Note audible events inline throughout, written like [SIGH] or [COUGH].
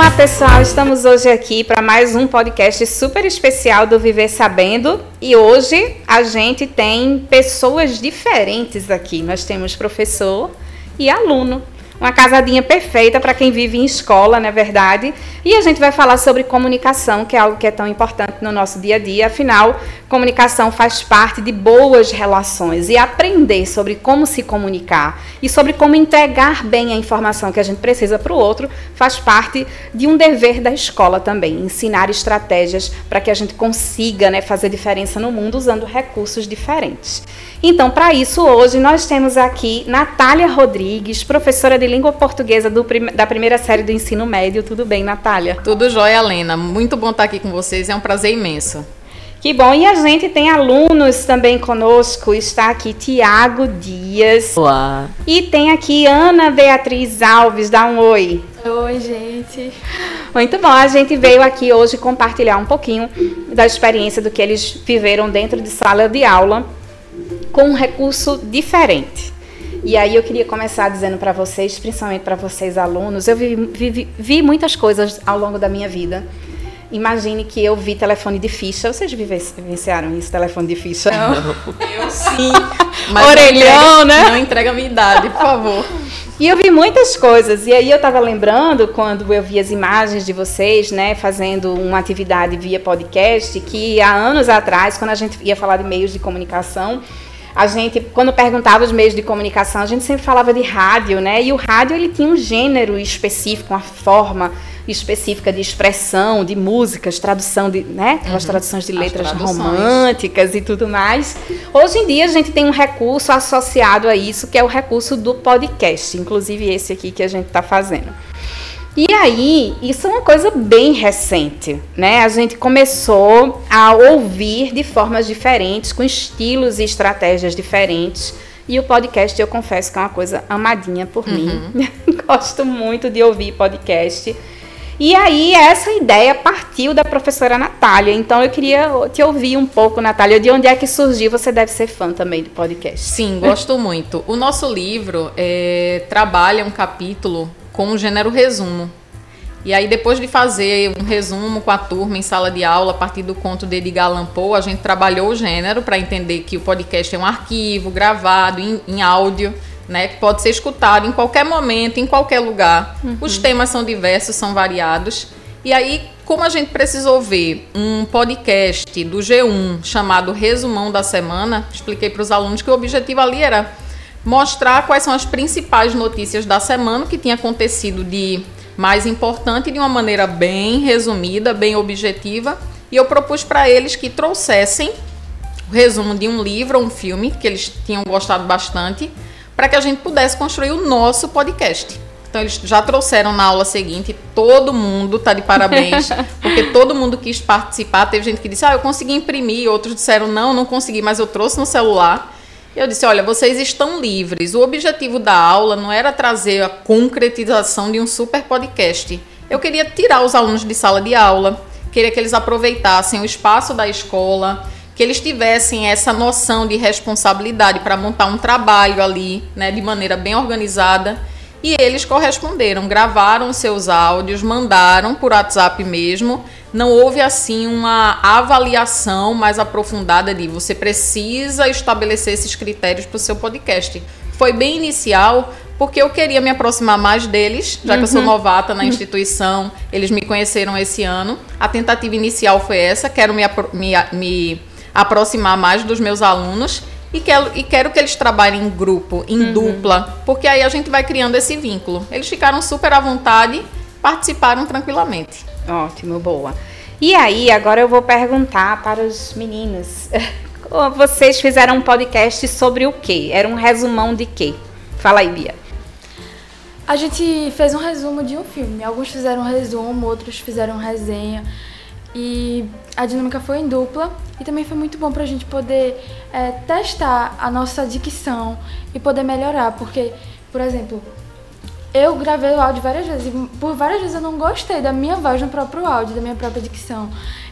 Olá pessoal, estamos hoje aqui para mais um podcast super especial do Viver Sabendo. E hoje a gente tem pessoas diferentes aqui. Nós temos professor e aluno uma casadinha perfeita para quem vive em escola, não é verdade? E a gente vai falar sobre comunicação, que é algo que é tão importante no nosso dia a dia. Afinal, comunicação faz parte de boas relações e aprender sobre como se comunicar e sobre como entregar bem a informação que a gente precisa para o outro faz parte de um dever da escola também, ensinar estratégias para que a gente consiga né, fazer diferença no mundo usando recursos diferentes. Então, para isso, hoje nós temos aqui Natália Rodrigues, professora de língua portuguesa do, da primeira série do ensino médio. Tudo bem, Natália? Tudo jóia, Helena. Muito bom estar aqui com vocês, é um prazer imenso. Que bom. E a gente tem alunos também conosco. Está aqui Tiago Dias. Olá. E tem aqui Ana Beatriz Alves. Dá um oi. Oi, gente. Muito bom. A gente veio aqui hoje compartilhar um pouquinho da experiência do que eles viveram dentro de sala de aula com um recurso diferente. E aí eu queria começar dizendo para vocês, principalmente para vocês alunos, eu vi, vi, vi, muitas coisas ao longo da minha vida. Imagine que eu vi telefone de ficha. Vocês vivenciaram isso, telefone de ficha? Não. Eu sim. Mas Orelhão, não entrega, né? Não entrega a minha idade, por favor. E eu vi muitas coisas. E aí eu estava lembrando, quando eu vi as imagens de vocês, né, fazendo uma atividade via podcast, que há anos atrás, quando a gente ia falar de meios de comunicação, a gente, quando perguntava os meios de comunicação, a gente sempre falava de rádio, né? E o rádio ele tinha um gênero específico, uma forma específica de expressão, de músicas, tradução de, né? Aquelas uhum. traduções de letras românticas e tudo mais. Hoje em dia a gente tem um recurso associado a isso, que é o recurso do podcast, inclusive esse aqui que a gente está fazendo. E aí, isso é uma coisa bem recente, né? A gente começou a ouvir de formas diferentes, com estilos e estratégias diferentes. E o podcast, eu confesso que é uma coisa amadinha por uhum. mim. [LAUGHS] Gosto muito de ouvir podcast. E aí, essa ideia partiu da professora Natália. Então, eu queria te ouvir um pouco, Natália, de onde é que surgiu? Você deve ser fã também do podcast. Sim, gosto muito. O nosso livro é, trabalha um capítulo com o gênero resumo. E aí, depois de fazer um resumo com a turma em sala de aula, a partir do conto de Edgar Allan Poe, a gente trabalhou o gênero para entender que o podcast é um arquivo gravado em, em áudio, né, que pode ser escutado em qualquer momento, em qualquer lugar. Uhum. Os temas são diversos, são variados. E aí, como a gente precisou ver um podcast do G1 chamado Resumão da Semana, expliquei para os alunos que o objetivo ali era mostrar quais são as principais notícias da semana, que tinha acontecido de mais importante de uma maneira bem resumida, bem objetiva, e eu propus para eles que trouxessem o resumo de um livro ou um filme que eles tinham gostado bastante, para que a gente pudesse construir o nosso podcast. Então eles já trouxeram na aula seguinte, todo mundo tá de parabéns, [LAUGHS] porque todo mundo quis participar. Teve gente que disse: "Ah, eu consegui imprimir", outros disseram: "Não, não consegui, mas eu trouxe no celular". Eu disse: olha, vocês estão livres. O objetivo da aula não era trazer a concretização de um super podcast. Eu queria tirar os alunos de sala de aula, queria que eles aproveitassem o espaço da escola, que eles tivessem essa noção de responsabilidade para montar um trabalho ali, né, de maneira bem organizada. E eles corresponderam, gravaram seus áudios, mandaram por WhatsApp mesmo não houve assim uma avaliação mais aprofundada de você precisa estabelecer esses critérios para o seu podcast. Foi bem inicial, porque eu queria me aproximar mais deles, já que eu sou uhum. novata na instituição, eles me conheceram esse ano. A tentativa inicial foi essa, quero me, me, me aproximar mais dos meus alunos e quero, e quero que eles trabalhem em grupo, em uhum. dupla, porque aí a gente vai criando esse vínculo. Eles ficaram super à vontade, participaram tranquilamente. Ótimo, boa. E aí, agora eu vou perguntar para os meninos. [LAUGHS] Vocês fizeram um podcast sobre o quê? Era um resumão de quê? Fala aí, Bia. A gente fez um resumo de um filme. Alguns fizeram um resumo, outros fizeram resenha. E a dinâmica foi em dupla e também foi muito bom para a gente poder é, testar a nossa dicção e poder melhorar. Porque, por exemplo, eu gravei o áudio várias vezes e por várias vezes eu não gostei da minha voz no próprio áudio, da minha própria dicção.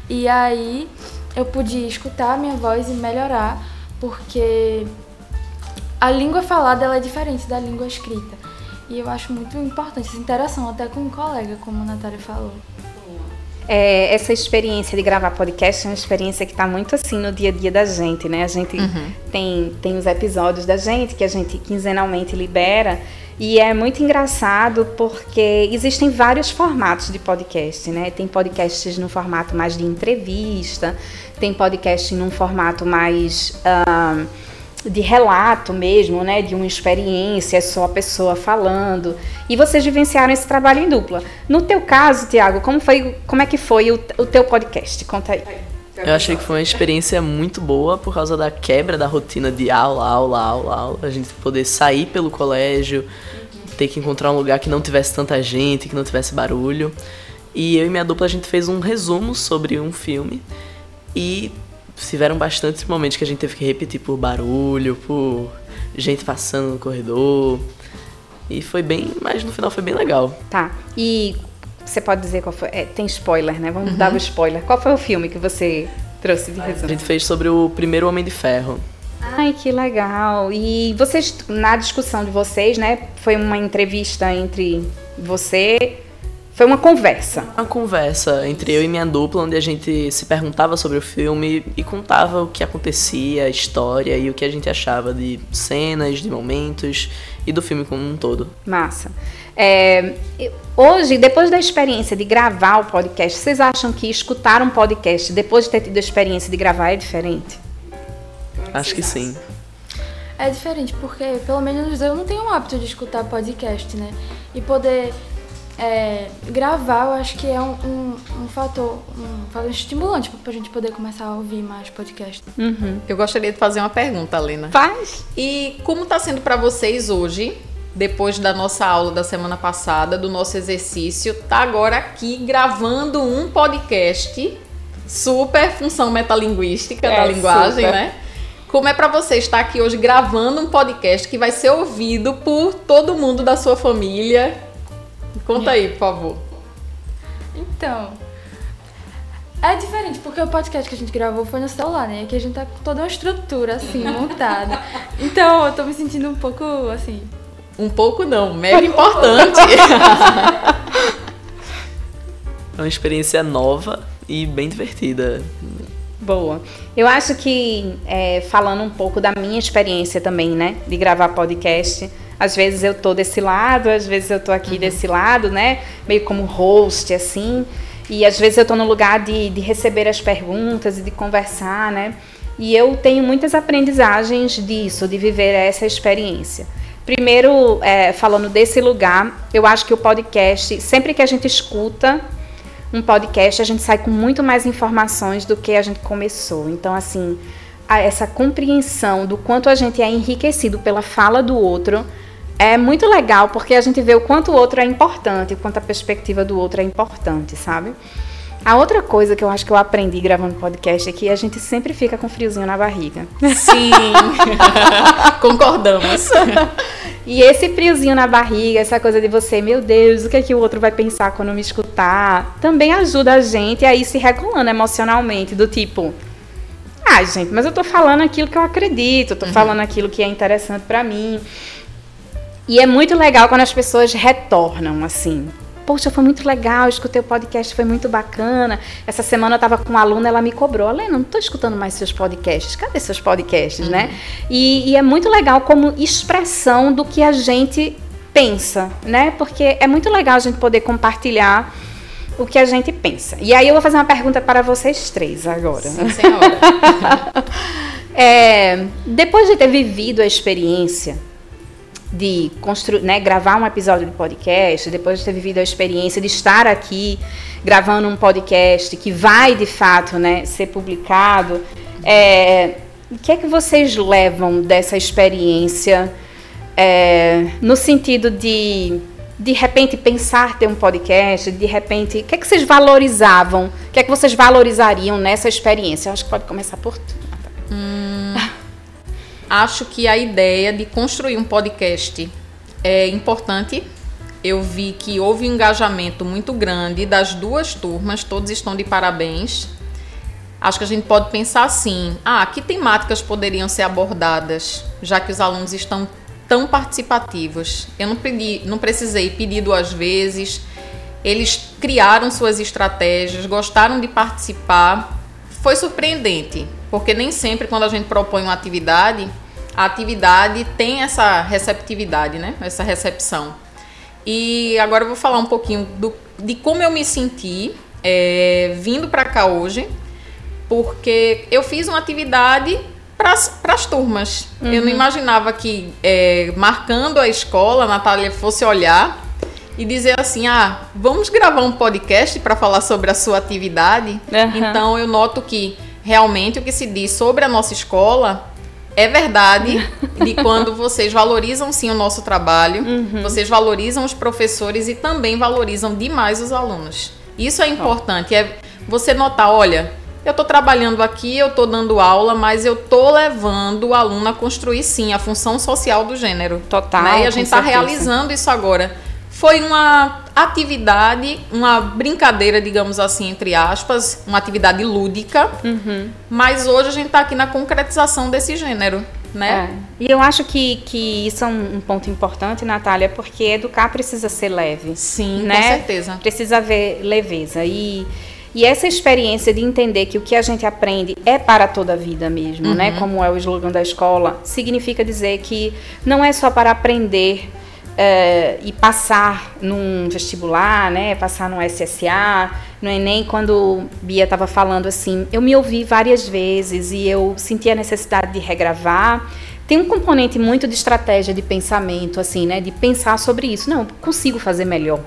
E aí eu pude escutar a minha voz e melhorar, porque a língua falada ela é diferente da língua escrita. E eu acho muito importante essa interação até com um colega, como a Natália falou. É, essa experiência de gravar podcast é uma experiência que está muito assim no dia a dia da gente, né? A gente uhum. tem, tem os episódios da gente que a gente quinzenalmente libera e é muito engraçado porque existem vários formatos de podcast, né? Tem podcasts no formato mais de entrevista, tem podcast num formato mais. Uh, de relato mesmo, né, de uma experiência, é só a pessoa falando. E vocês vivenciaram esse trabalho em dupla. No teu caso, Tiago, como foi, como é que foi o, o teu podcast? Conta aí. Eu achei que foi uma experiência muito boa por causa da quebra da rotina de aula, aula, aula, aula. A gente poder sair pelo colégio, ter que encontrar um lugar que não tivesse tanta gente, que não tivesse barulho. E eu e minha dupla a gente fez um resumo sobre um filme e tiveram bastantes momentos que a gente teve que repetir por barulho, por gente passando no corredor. E foi bem, mas no final foi bem legal. Tá. E você pode dizer qual foi? É, tem spoiler, né? Vamos uhum. dar o spoiler. Qual foi o filme que você trouxe de resumo? A gente fez sobre o primeiro Homem de Ferro. Ai, que legal. E vocês, na discussão de vocês, né? Foi uma entrevista entre você, foi uma conversa. Uma conversa entre eu e minha dupla, onde a gente se perguntava sobre o filme e contava o que acontecia, a história e o que a gente achava de cenas, de momentos e do filme como um todo. Massa. É, hoje, depois da experiência de gravar o podcast, vocês acham que escutar um podcast depois de ter tido a experiência de gravar é diferente? Acho que sim. É diferente, porque pelo menos eu não tenho o hábito de escutar podcast, né? E poder é, gravar, eu acho que é um, um, um fator, um fator estimulante para a gente poder começar a ouvir mais podcast. Uhum. Eu gostaria de fazer uma pergunta, Lena. Faz. E como está sendo para vocês hoje, depois da nossa aula da semana passada, do nosso exercício, tá agora aqui gravando um podcast super função metalinguística é, da linguagem, super. né? Como é para você estar aqui hoje gravando um podcast que vai ser ouvido por todo mundo da sua família, Conta aí, por favor. Então, é diferente, porque o podcast que a gente gravou foi no celular, né? Que a gente tá com toda uma estrutura, assim, [LAUGHS] montada. Então, eu tô me sentindo um pouco, assim... Um pouco não, mega [LAUGHS] importante. [LAUGHS] é uma experiência nova e bem divertida. Boa. Eu acho que, é, falando um pouco da minha experiência também, né? De gravar podcast às vezes eu tô desse lado, às vezes eu tô aqui uhum. desse lado, né? Meio como host, assim. E às vezes eu tô no lugar de, de receber as perguntas e de conversar, né? E eu tenho muitas aprendizagens disso, de viver essa experiência. Primeiro, é, falando desse lugar, eu acho que o podcast, sempre que a gente escuta um podcast, a gente sai com muito mais informações do que a gente começou. Então, assim, essa compreensão do quanto a gente é enriquecido pela fala do outro é muito legal porque a gente vê o quanto o outro é importante, o quanto a perspectiva do outro é importante, sabe? A outra coisa que eu acho que eu aprendi gravando podcast é que a gente sempre fica com friozinho na barriga. Sim, [LAUGHS] concordamos. E esse friozinho na barriga, essa coisa de você, meu Deus, o que é que o outro vai pensar quando me escutar, também ajuda a gente a ir se regulando emocionalmente, do tipo, ah, gente, mas eu tô falando aquilo que eu acredito, eu tô uhum. falando aquilo que é interessante para mim. E é muito legal quando as pessoas retornam assim. Poxa, foi muito legal, escutei o podcast, foi muito bacana. Essa semana eu estava com uma aluna, ela me cobrou. Alena, não estou escutando mais seus podcasts. Cadê seus podcasts, né? uhum. né? E, e é muito legal como expressão do que a gente pensa, né? Porque é muito legal a gente poder compartilhar o que a gente pensa. E aí eu vou fazer uma pergunta para vocês três agora. Sim, senhora. [LAUGHS] é, depois de ter vivido a experiência de né, gravar um episódio de podcast, depois de ter vivido a experiência de estar aqui gravando um podcast que vai de fato, né, ser publicado, é, o que é que vocês levam dessa experiência é, no sentido de de repente pensar ter um podcast, de repente, o que é que vocês valorizavam, o que é que vocês valorizariam nessa experiência? Eu acho que pode começar por tu. Hum, acho que a ideia de construir um podcast é importante. Eu vi que houve um engajamento muito grande das duas turmas, todos estão de parabéns. Acho que a gente pode pensar assim: ah, que temáticas poderiam ser abordadas, já que os alunos estão tão participativos. Eu não, pedi, não precisei pedir duas vezes. Eles criaram suas estratégias, gostaram de participar. Foi surpreendente, porque nem sempre quando a gente propõe uma atividade, a atividade tem essa receptividade, né? Essa recepção. E agora eu vou falar um pouquinho do, de como eu me senti é, vindo para cá hoje, porque eu fiz uma atividade para as turmas. Uhum. Eu não uhum. imaginava que, é, marcando a escola, a Natália fosse olhar e dizer assim: ah, vamos gravar um podcast para falar sobre a sua atividade. Uhum. Então eu noto que realmente o que se diz sobre a nossa escola é verdade [LAUGHS] de quando vocês valorizam sim o nosso trabalho, uhum. vocês valorizam os professores e também valorizam demais os alunos. Isso é importante, é você notar, olha, eu estou trabalhando aqui, eu estou dando aula, mas eu estou levando o aluno a construir sim a função social do gênero. Total. Né? E a gente está realizando isso agora. Foi uma atividade, uma brincadeira, digamos assim, entre aspas, uma atividade lúdica, uhum. mas hoje a gente está aqui na concretização desse gênero. Né? É. E eu acho que, que isso é um, ponto importante, Natália, porque educar precisa ser leve. Sim, né? com certeza. Precisa haver leveza. E e essa experiência de entender que o que a gente aprende é para toda a vida mesmo, né? uhum. né? Como é o slogan da escola, significa dizer que não é só para aprender é, e passar num vestibular, né? Passar no SSA, no Enem, quando Bia estava falando assim, eu me ouvi várias vezes e eu senti a necessidade de regravar. Tem um componente muito de estratégia de pensamento, assim, né? De pensar sobre isso. Não, consigo fazer melhor.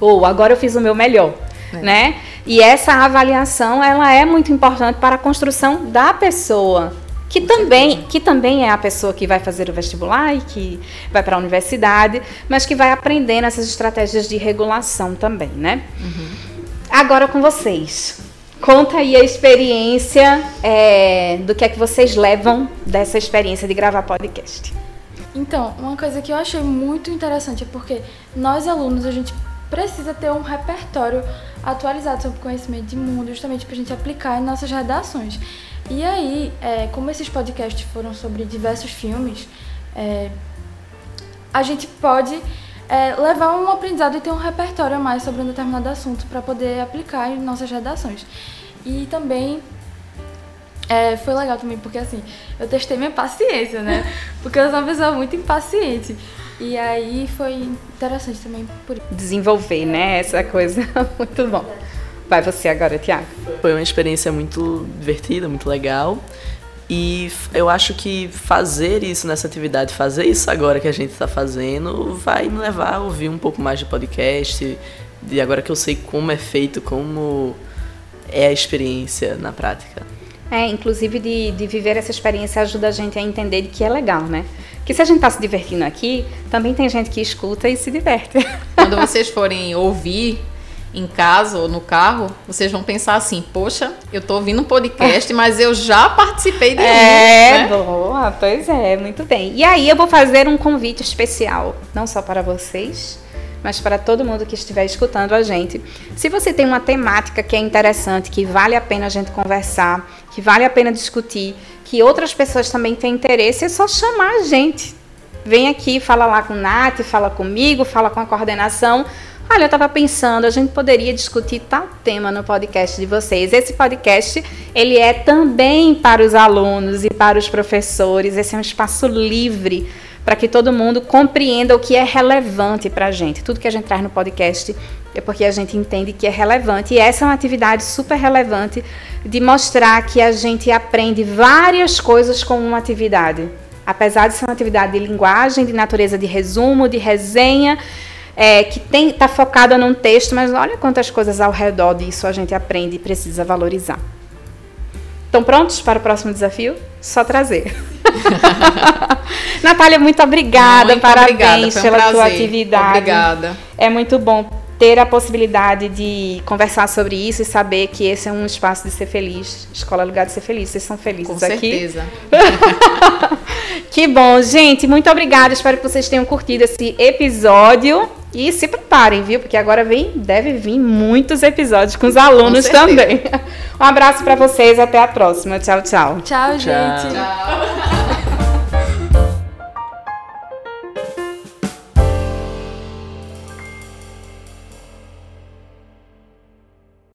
Ou agora eu fiz o meu melhor é. né? E essa avaliação ela é muito importante para a construção da pessoa, que também, que também é a pessoa que vai fazer o vestibular e que vai para a universidade, mas que vai aprendendo essas estratégias de regulação também, né? Uhum. Agora com vocês. Conta aí a experiência é, do que é que vocês levam dessa experiência de gravar podcast. Então, uma coisa que eu achei muito interessante é porque nós alunos a gente precisa ter um repertório atualizado sobre conhecimento de mundo, justamente para a gente aplicar em nossas redações. E aí, é, como esses podcasts foram sobre diversos filmes, é, a gente pode é, levar um aprendizado e ter um repertório a mais sobre um determinado assunto para poder aplicar em nossas redações. E também é, foi legal também, porque assim, eu testei minha paciência, né? [LAUGHS] Porque eu sou uma pessoa muito impaciente. E aí foi interessante também por Desenvolver, né? Essa coisa. [LAUGHS] muito bom. Vai você agora, Tiago. Foi uma experiência muito divertida, muito legal. E eu acho que fazer isso nessa atividade, fazer isso agora que a gente está fazendo, vai me levar a ouvir um pouco mais de podcast. E agora que eu sei como é feito, como é a experiência na prática. É, inclusive de, de viver essa experiência ajuda a gente a entender que é legal, né? Que se a gente está se divertindo aqui, também tem gente que escuta e se diverte. [LAUGHS] Quando vocês forem ouvir em casa ou no carro, vocês vão pensar assim: poxa, eu estou ouvindo um podcast, [LAUGHS] mas eu já participei de É, né? boa, pois é, muito bem. E aí eu vou fazer um convite especial, não só para vocês, mas para todo mundo que estiver escutando a gente. Se você tem uma temática que é interessante, que vale a pena a gente conversar, que vale a pena discutir, que outras pessoas também têm interesse, é só chamar a gente. Vem aqui, fala lá com o Nath, fala comigo, fala com a coordenação. Olha, eu estava pensando, a gente poderia discutir tal tema no podcast de vocês. Esse podcast, ele é também para os alunos e para os professores. Esse é um espaço livre para que todo mundo compreenda o que é relevante para a gente. Tudo que a gente traz no podcast é porque a gente entende que é relevante. E essa é uma atividade super relevante de mostrar que a gente aprende várias coisas com uma atividade. Apesar de ser uma atividade de linguagem, de natureza de resumo, de resenha, é, que está focada num texto, mas olha quantas coisas ao redor disso a gente aprende e precisa valorizar. Estão prontos para o próximo desafio? Só trazer. [LAUGHS] Natália, muito obrigada. Muito parabéns obrigada, pela um tua atividade. Obrigada. É muito bom ter a possibilidade de conversar sobre isso e saber que esse é um espaço de ser feliz. Escola é lugar de ser feliz. Vocês são felizes Com aqui? Com certeza. [LAUGHS] que bom, gente. Muito obrigada. Espero que vocês tenham curtido esse episódio. E se preparem, viu? Porque agora vem, deve vir muitos episódios com os alunos com também. [LAUGHS] Um abraço para vocês. Até a próxima. Tchau, tchau. Tchau, gente. Tchau.